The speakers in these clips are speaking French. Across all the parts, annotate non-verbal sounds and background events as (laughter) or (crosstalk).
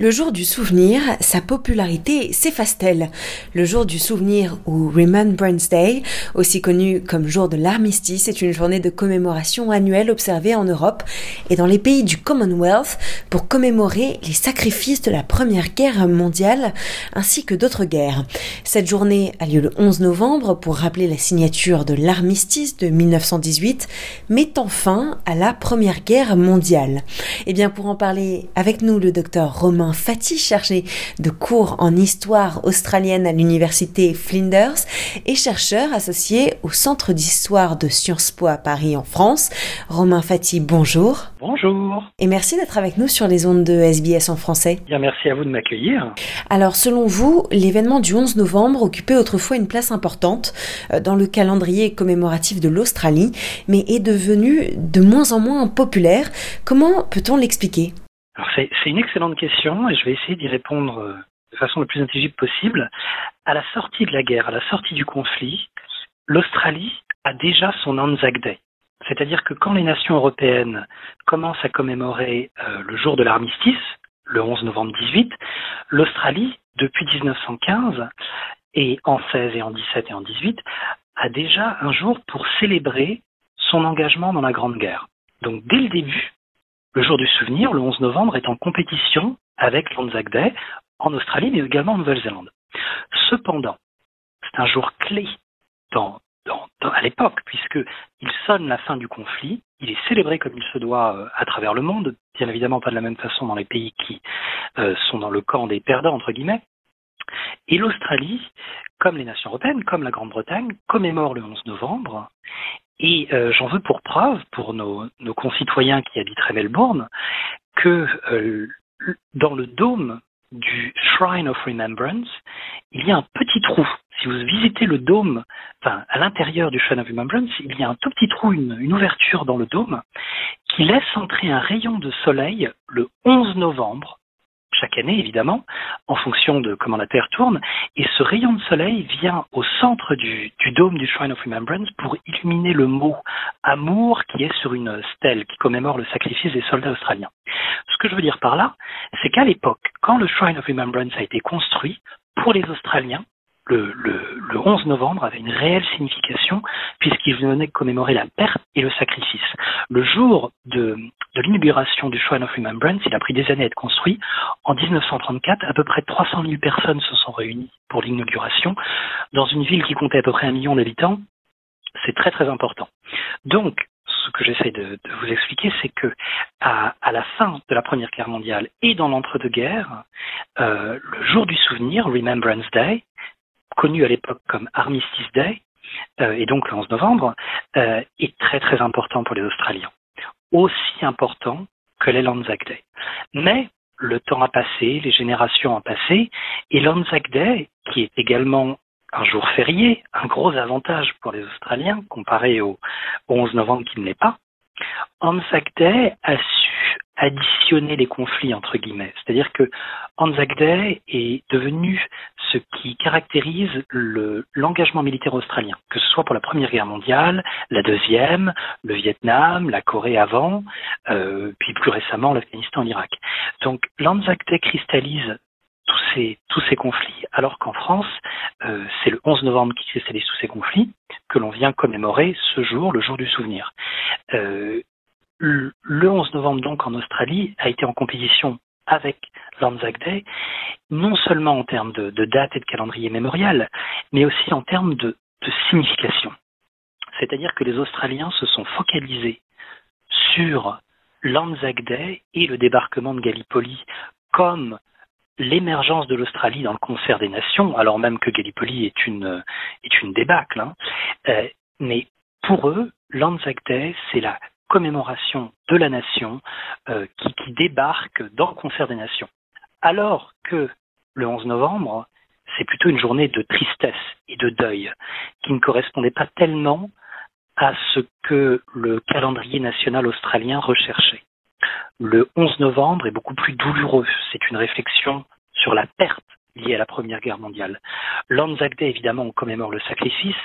Le jour du souvenir, sa popularité s'efface-t-elle? Le jour du souvenir ou Remembrance Day, aussi connu comme jour de l'armistice, est une journée de commémoration annuelle observée en Europe et dans les pays du Commonwealth pour commémorer les sacrifices de la Première Guerre mondiale ainsi que d'autres guerres. Cette journée a lieu le 11 novembre pour rappeler la signature de l'armistice de 1918, mettant fin à la Première Guerre mondiale. Et eh bien pour en parler avec nous le docteur Romain Fatih, chargé de cours en histoire australienne à l'université Flinders et chercheur associé au Centre d'histoire de Sciences Po à Paris en France. Romain Fatih, bonjour. Bonjour. Et merci d'être avec nous sur les ondes de SBS en français. Bien, merci à vous de m'accueillir. Alors, selon vous, l'événement du 11 novembre occupait autrefois une place importante euh, dans le calendrier commémoratif de l'Australie, mais est devenu de moins en moins populaire. Comment peut-on l'expliquer? C'est une excellente question et je vais essayer d'y répondre euh, de façon la plus intelligible possible. À la sortie de la guerre, à la sortie du conflit, l'Australie a déjà son Anzac Day. C'est-à-dire que quand les nations européennes commencent à commémorer euh, le jour de l'armistice, le 11 novembre 18, l'Australie, depuis 1915, et en 16 et en 17 et en 18, a déjà un jour pour célébrer son engagement dans la Grande Guerre. Donc dès le début, le jour du souvenir, le 11 novembre, est en compétition avec l'Anzac Day en Australie, mais également en Nouvelle-Zélande. Cependant, c'est un jour clé à l'époque, puisqu'il sonne la fin du conflit, il est célébré comme il se doit euh, à travers le monde, bien évidemment pas de la même façon dans les pays qui euh, sont dans le camp des perdants, entre guillemets. Et l'Australie, comme les nations européennes, comme la Grande-Bretagne, commémore le 11 novembre et euh, j'en veux pour preuve, pour nos, concitoyens qui habiteraient Melbourne, que euh, dans le dôme du Shrine of Remembrance, il y a un petit trou. Si vous visitez le dôme, enfin à l'intérieur du Shrine of Remembrance, il y a un tout petit trou, une, une ouverture dans le dôme, qui laisse entrer un rayon de soleil le 11 novembre chaque année évidemment, en fonction de comment la Terre tourne, et ce rayon de soleil vient au centre du, dôme du Shrine of Remembrance pour illuminer le mot amour qui est sur une stèle qui commémore le sacrifice des soldats australiens. Ce que je veux dire par là, c'est qu'à l'époque, quand le Shrine of Remembrance a été construit, pour les Australiens, le, le, 11 novembre avait une réelle signification puisqu'il venait commémorer la perte et le sacrifice. Le jour de, de l'inauguration du Shrine of Remembrance, il a pris des années à être construit. En 1934, à peu près 300 000 personnes se sont réunies pour l'inauguration dans une ville qui comptait à peu près un million d'habitants. C'est très très important. Donc, ce que j'essaie de, vous expliquer, c'est que à, la fin de la Première Guerre mondiale et dans l'entre-deux-guerres, euh, le jour du souvenir, Remembrance Day, connu à l'époque comme Armistice Day, euh, et donc le 11 novembre, euh, est très très important pour les Australiens. Aussi important que les Lanzac Day. Mais le temps a passé, les générations ont passé, et l'Anzac Day, qui est également un jour férié, un gros avantage pour les Australiens comparé au, 11 novembre qui ne l'est pas, Anzac Day a su additionner les conflits entre guillemets. C'est-à-dire que Anzac Day est devenu ce qui caractérise l'engagement militaire australien, que ce soit pour la Première Guerre mondiale, la Deuxième, le Vietnam, la Corée avant, euh, puis plus récemment l'Afghanistan, l'Irak. Donc l'Anzac Day cristallise tous ces, conflits, alors qu'en France, euh, c'est le 11 novembre qui cristallise tous ces conflits que l'on vient commémorer ce jour, le jour du souvenir. Euh, le 11 novembre donc en Australie a été en compétition avec l'Anzac Day, non seulement en termes de, date et de calendrier mémorial, mais aussi en termes de, signification. C'est-à-dire que les Australiens se sont focalisés sur l'Anzac Day et le débarquement de Gallipoli comme l'émergence de l'Australie dans le concert des nations, alors même que Gallipoli est une, est une débâcle. Hein. Euh, mais pour eux, l'Anzac Day, c'est la commémoration de la nation euh, qui, débarque dans le concert des nations. Alors que le 11 novembre, c'est plutôt une journée de tristesse et de deuil qui ne correspondait pas tellement à ce que le calendrier national australien recherchait. Le 11 novembre est beaucoup plus douloureux. C'est une réflexion sur la perte liée à la Première Guerre mondiale. L'Anzac Day, évidemment, on commémore le sacrifice,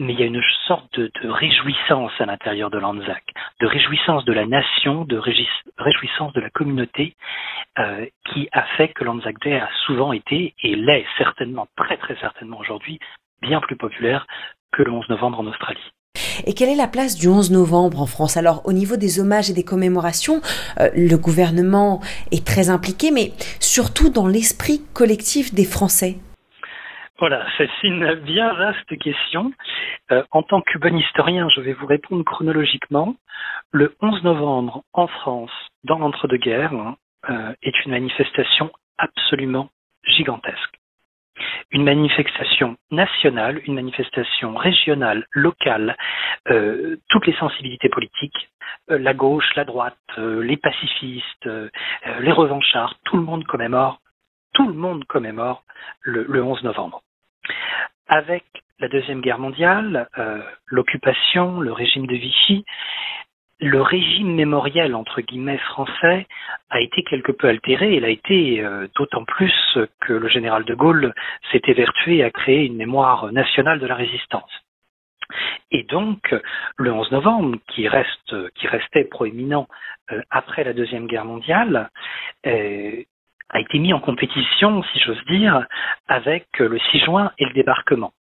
mais il y a une sorte de, réjouissance à l'intérieur de l'Anzac, de réjouissance de la nation, de réjouissance de la communauté, euh, qui a fait que l'Anzac Day a souvent été, et l'est certainement, très très certainement aujourd'hui, bien plus populaire que le 11 novembre en Australie. Et quelle est la place du 11 novembre en France? Alors, au niveau des hommages et des commémorations, euh, le gouvernement est très impliqué, mais surtout dans l'esprit collectif des Français. Voilà, c'est une bien vaste question. Euh, en tant que bon historien, je vais vous répondre chronologiquement. Le 11 novembre, en France, dans l'entre-deux-guerres, hein, euh, est une manifestation absolument gigantesque. Une manifestation nationale, une manifestation régionale, locale, euh, toutes les sensibilités politiques, la gauche, la droite, les pacifistes, les revanchards, tout le monde commémore, tout le monde commémore le 11 novembre. Avec la Deuxième Guerre mondiale, euh, l'occupation, le régime de Vichy, le régime mémoriel entre guillemets français a été quelque peu altéré. Il a été euh, d'autant plus que le général de Gaulle s'était vertué à créer une mémoire nationale de la résistance. Et donc, le 11 novembre, qui, reste, qui restait proéminent euh, après la Deuxième Guerre mondiale, a été mis en compétition, si j'ose dire, avec le 6 juin et le débarquement.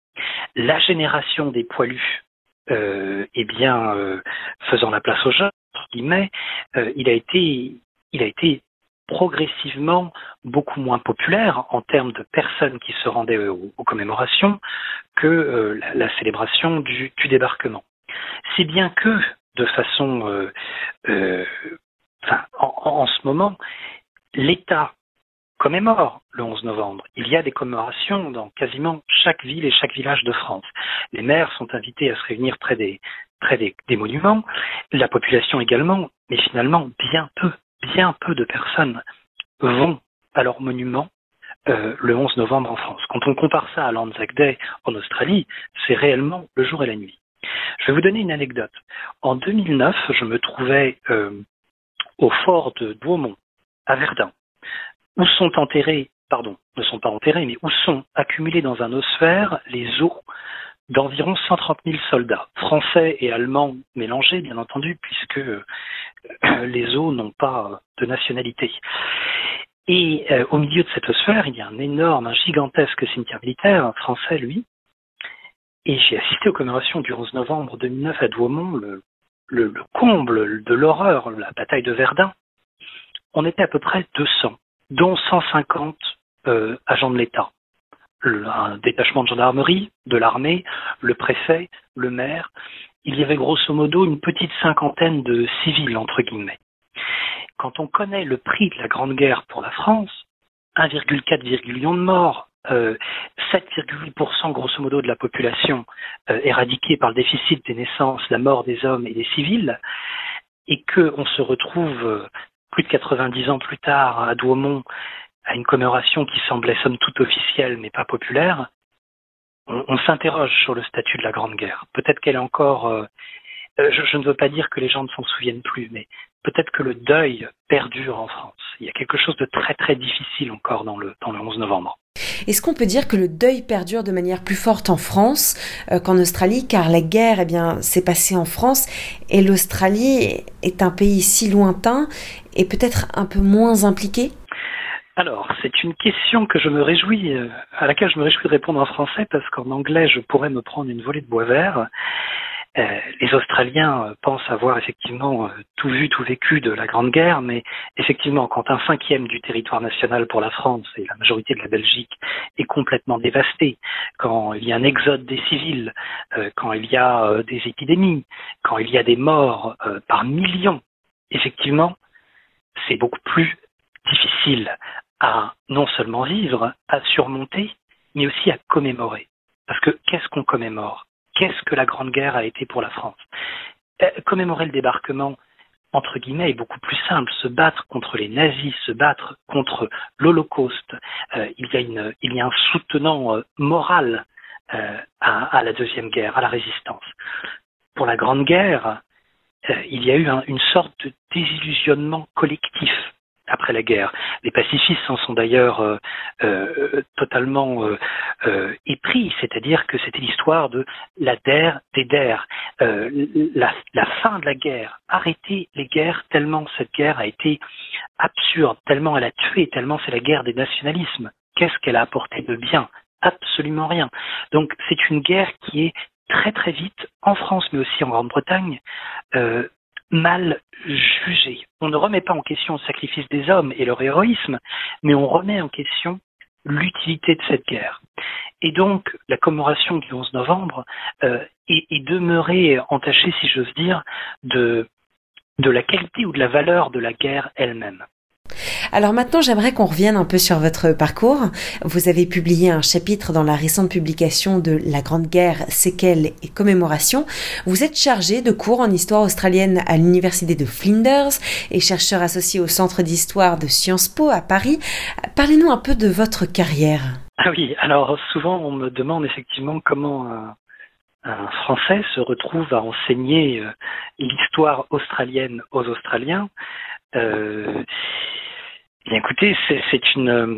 La génération des poilus, euh, eh bien, euh, faisant la place aux jeunes, entre guillemets, euh, il a été, il a été progressivement beaucoup moins populaire en termes de personnes qui se rendaient aux, commémorations que euh, la, célébration du, débarquement. Si bien que, de façon, enfin, en, en, ce moment, l'État commémore le 11 novembre. Il y a des commémorations dans quasiment chaque ville et chaque village de France. Les maires sont invités à se réunir près des, près des, monuments, la population également, mais finalement bien peu, bien peu de personnes vont à leurs monuments euh, le 11 novembre en France. Quand on compare ça à l'Anzac Day en Australie, c'est réellement le jour et la nuit. Je vais vous donner une anecdote. En 2009, je me trouvais euh, au fort de Douaumont, à Verdun où sont enterrés, pardon, ne sont pas enterrés, mais où sont accumulés dans un osphère les os d'environ 130 000 soldats, français et allemands mélangés, bien entendu, puisque euh, (clears throat) les os n'ont pas de nationalité. Et euh, au milieu de cette osphère, il y a un énorme, un gigantesque cimetière militaire, français, lui. Et j'ai assisté aux commémorations du 11 novembre 2009 à Douaumont, le comble de l'horreur, la bataille de Verdun. On était à peu près 200 dont 150 euh, agents de l'État. Un détachement de gendarmerie, de l'armée, le préfet, le maire. Il y avait grosso modo une petite cinquantaine de civils, entre guillemets. Quand on connaît le prix de la Grande Guerre pour la France, 1,4 million de morts, euh, 7,8% grosso modo de la population euh, éradiquée par le déficit des naissances, la mort des hommes et des civils, et qu'on se retrouve euh, plus de 90 ans plus tard, à Douaumont, à une commémoration qui semblait somme toute officielle mais pas populaire, on, s'interroge sur le statut de la Grande Guerre. Peut-être qu'elle est encore... Euh, euh, je, ne veux pas dire que les gens ne s'en souviennent plus, mais peut-être que le deuil perdure en France. Il y a quelque chose de très très difficile encore dans le, dans le 11 novembre. Est-ce qu'on peut dire que le deuil perdure de manière plus forte en France euh, qu'en Australie, car la guerre, eh bien, s'est passée en France et l'Australie est un pays si lointain et peut-être un peu moins impliqué? Alors, c'est une question que je me réjouis, euh, à laquelle je me réjouis de répondre en français parce qu'en anglais, je pourrais me prendre une volée de bois vert. Euh, les Australiens euh, pensent avoir effectivement euh, tout vu, tout vécu de la Grande Guerre, mais effectivement, quand un cinquième du territoire national pour la France et la majorité de la Belgique est complètement dévasté, quand il y a un exode des civils, quand il y a des épidémies, quand il y a des morts par millions, effectivement, c'est beaucoup plus difficile à non seulement vivre, à surmonter, mais aussi à commémorer. Parce que qu'est-ce qu'on commémore? Qu'est-ce que la Grande Guerre a été pour la France euh, Commémorer le débarquement, entre guillemets, est beaucoup plus simple. Se battre contre les nazis, se battre contre l'Holocauste, euh, il, y a un soutenant euh, moral à, la Deuxième Guerre, à la résistance. Pour la Grande Guerre, il y a eu une sorte de désillusionnement collectif après la guerre. Les pacifistes en sont d'ailleurs euh, euh, totalement euh, épris, c'est-à-dire que c'était l'histoire de la der des der, la, la, fin de la guerre, arrêter les guerres tellement cette guerre a été absurde, tellement elle a tué, tellement c'est la guerre des nationalismes. Qu'est-ce qu'elle a apporté de bien? Absolument rien. Donc c'est une guerre qui est très très vite, en France mais aussi en Grande-Bretagne, euh, mal jugé. On ne remet pas en question le sacrifice des hommes et leur héroïsme, mais on remet en question l'utilité de cette guerre. Et donc, la commémoration du 11 novembre euh, est, demeurée entachée, si j'ose dire, de, de la qualité ou de la valeur de la guerre elle-même. Alors maintenant, j'aimerais qu'on revienne un peu sur votre parcours. Vous avez publié un chapitre dans la récente publication de La Grande Guerre, séquelles et commémorations. Vous êtes chargé de cours en histoire australienne à l'université de Flinders et chercheur associé au Centre d'histoire de Sciences Po à Paris. Parlez-nous un peu de votre carrière. Ah oui, alors souvent on me demande effectivement comment un, Français se retrouve à enseigner euh, l'histoire australienne aux Australiens. Euh, écoutez, c'est une, euh,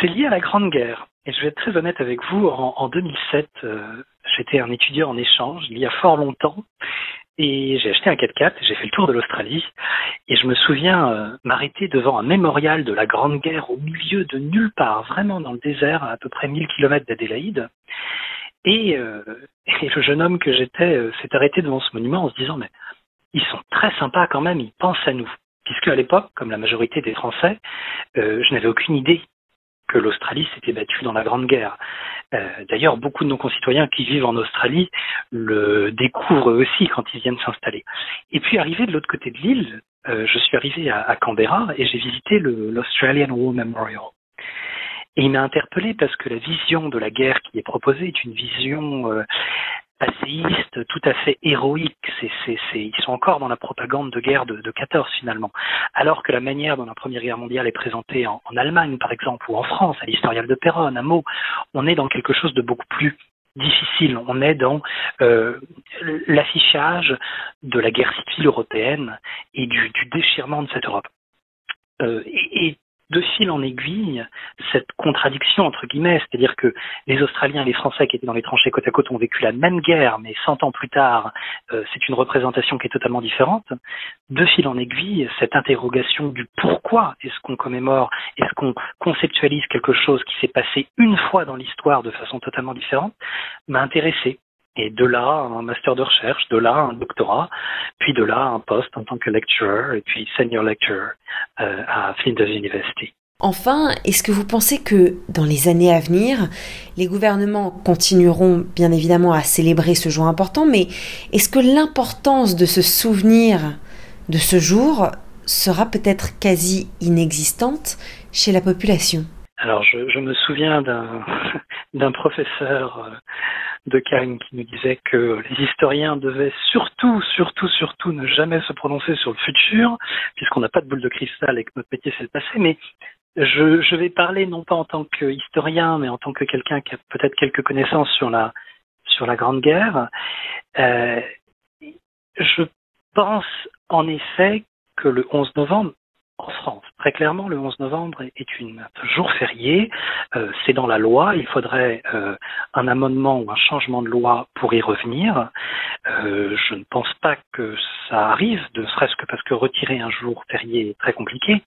c'est lié à la Grande Guerre. Et je vais être très honnête avec vous. En, 2007, euh, j'étais un étudiant en échange il y a fort longtemps, et j'ai acheté un 4x4. J'ai fait le tour de l'Australie, et je me souviens euh, m'arrêter devant un mémorial de la Grande Guerre au milieu de nulle part, vraiment dans le désert, à, à peu près 1000 km d'Adélaïde. Et, le jeune homme que j'étais s'est arrêté devant ce monument en se disant mais ils sont très sympas quand même, ils pensent à nous puisque à l'époque, comme la majorité des Français, euh, je n'avais aucune idée que l'Australie s'était battue dans la Grande Guerre. Euh, d'ailleurs, beaucoup de nos concitoyens qui vivent en Australie le découvrent aussi quand ils viennent s'installer. Et puis arrivé de l'autre côté de l'île, euh, je suis arrivé à, à Canberra et j'ai visité l'Australian War Memorial. Et il m'a interpellé parce que la vision de la guerre qui est proposée est une vision passéiste, tout à fait héroïque. C'est, c'est, c'est, ils sont encore dans la propagande de guerre de, de 14 finalement. Alors que la manière dont la Première Guerre mondiale est présentée en, en Allemagne, par exemple, ou en France, à l'historial de Perron, à Meaux, on est dans quelque chose de beaucoup plus difficile. On est dans euh, l'affichage de la guerre civile européenne et du, du déchirement de cette Europe. Euh, et, et de fil en aiguille cette contradiction entre guillemets, c'est-à-dire que les Australiens et les Français qui étaient dans les tranchées côte à côte ont vécu la même guerre, mais 100 ans plus tard, euh, c'est une représentation qui est totalement différente. De fil en aiguille, cette interrogation du pourquoi est-ce qu'on commémore, est-ce qu'on conceptualise quelque chose qui s'est passé une fois dans l'histoire de façon totalement différente, m'a intéressé. Et de là, un master de recherche, de là, un doctorat, puis de là, un poste en tant que lecturer, et puis senior lecturer euh, à Flinders University. Enfin, est-ce que vous pensez que dans les années à venir, les gouvernements continueront bien évidemment à célébrer ce jour important, mais est-ce que l'importance de se souvenir de ce jour sera peut-être quasi inexistante chez la population? Alors, je, je, me souviens d'un (laughs) professeur euh, de Karen qui nous disait que les historiens devaient surtout, surtout, surtout ne jamais se prononcer sur le futur, puisqu'on n'a pas de boule de cristal et que notre métier c'est le passé, mais je, je, vais parler non pas en tant qu'historien, mais en tant que quelqu'un qui a peut-être quelques connaissances sur la sur la Grande Guerre. Euh, je pense en effet que le 11 novembre, en France. Très clairement, le 11 novembre est une, un jour férié. Euh, c'est dans la loi. Il faudrait euh, un amendement ou un changement de loi pour y revenir. Euh, je ne pense pas que ça arrive, ne serait-ce que parce que retirer un jour férié est très compliqué.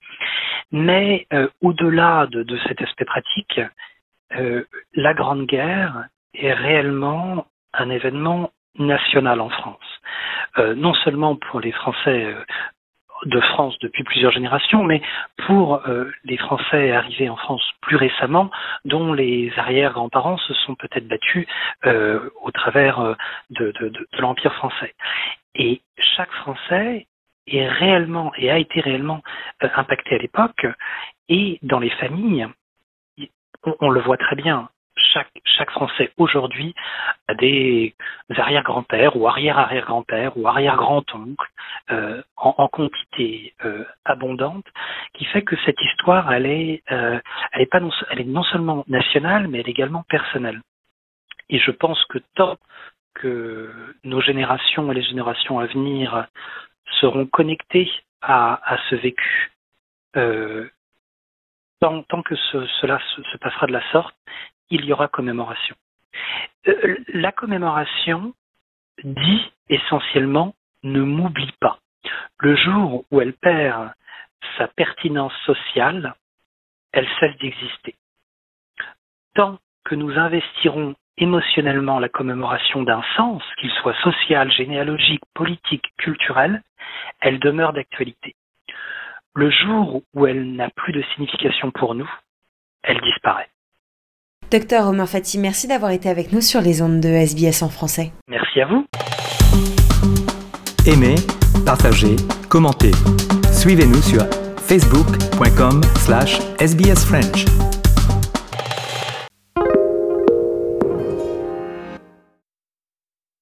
Mais euh, au-delà de, de, cet aspect pratique, euh, la Grande Guerre est réellement un événement national en France. Euh, non seulement pour les Français euh, de France depuis plusieurs générations, mais pour euh, les Français arrivés en France plus récemment, dont les arrière-grands-parents se sont peut-être battus euh, au travers euh, de, l'Empire français. Et chaque Français est réellement et a été réellement impacté à l'époque, et dans les familles, on le voit très bien, chaque, Français aujourd'hui a des arrière-grands-pères ou arrière-arrière-grands-pères ou arrière-grand-oncles euh, en, quantité euh, abondante, qui fait que cette histoire, elle est, euh, pas non, seulement nationale, mais elle est également personnelle. Et je pense que tant que nos générations et les générations à venir seront connectées à, ce vécu tant, que ce, cela se, passera de la sorte, il y aura commémoration. Euh, la commémoration dit essentiellement ne m'oublie pas. Le jour où elle perd sa pertinence sociale, elle cesse d'exister. Tant que nous investirons émotionnellement la commémoration d'un sens, qu'il soit social, généalogique, politique, culturel, elle demeure d'actualité. Le jour où elle n'a plus de signification pour nous, elle disparaît. Docteur Romain Fati, merci d'avoir été avec nous sur les ondes de SBS en français. Merci à vous. Aimez, partagez, commentez. Suivez-nous sur facebook.com slash sbsfrench.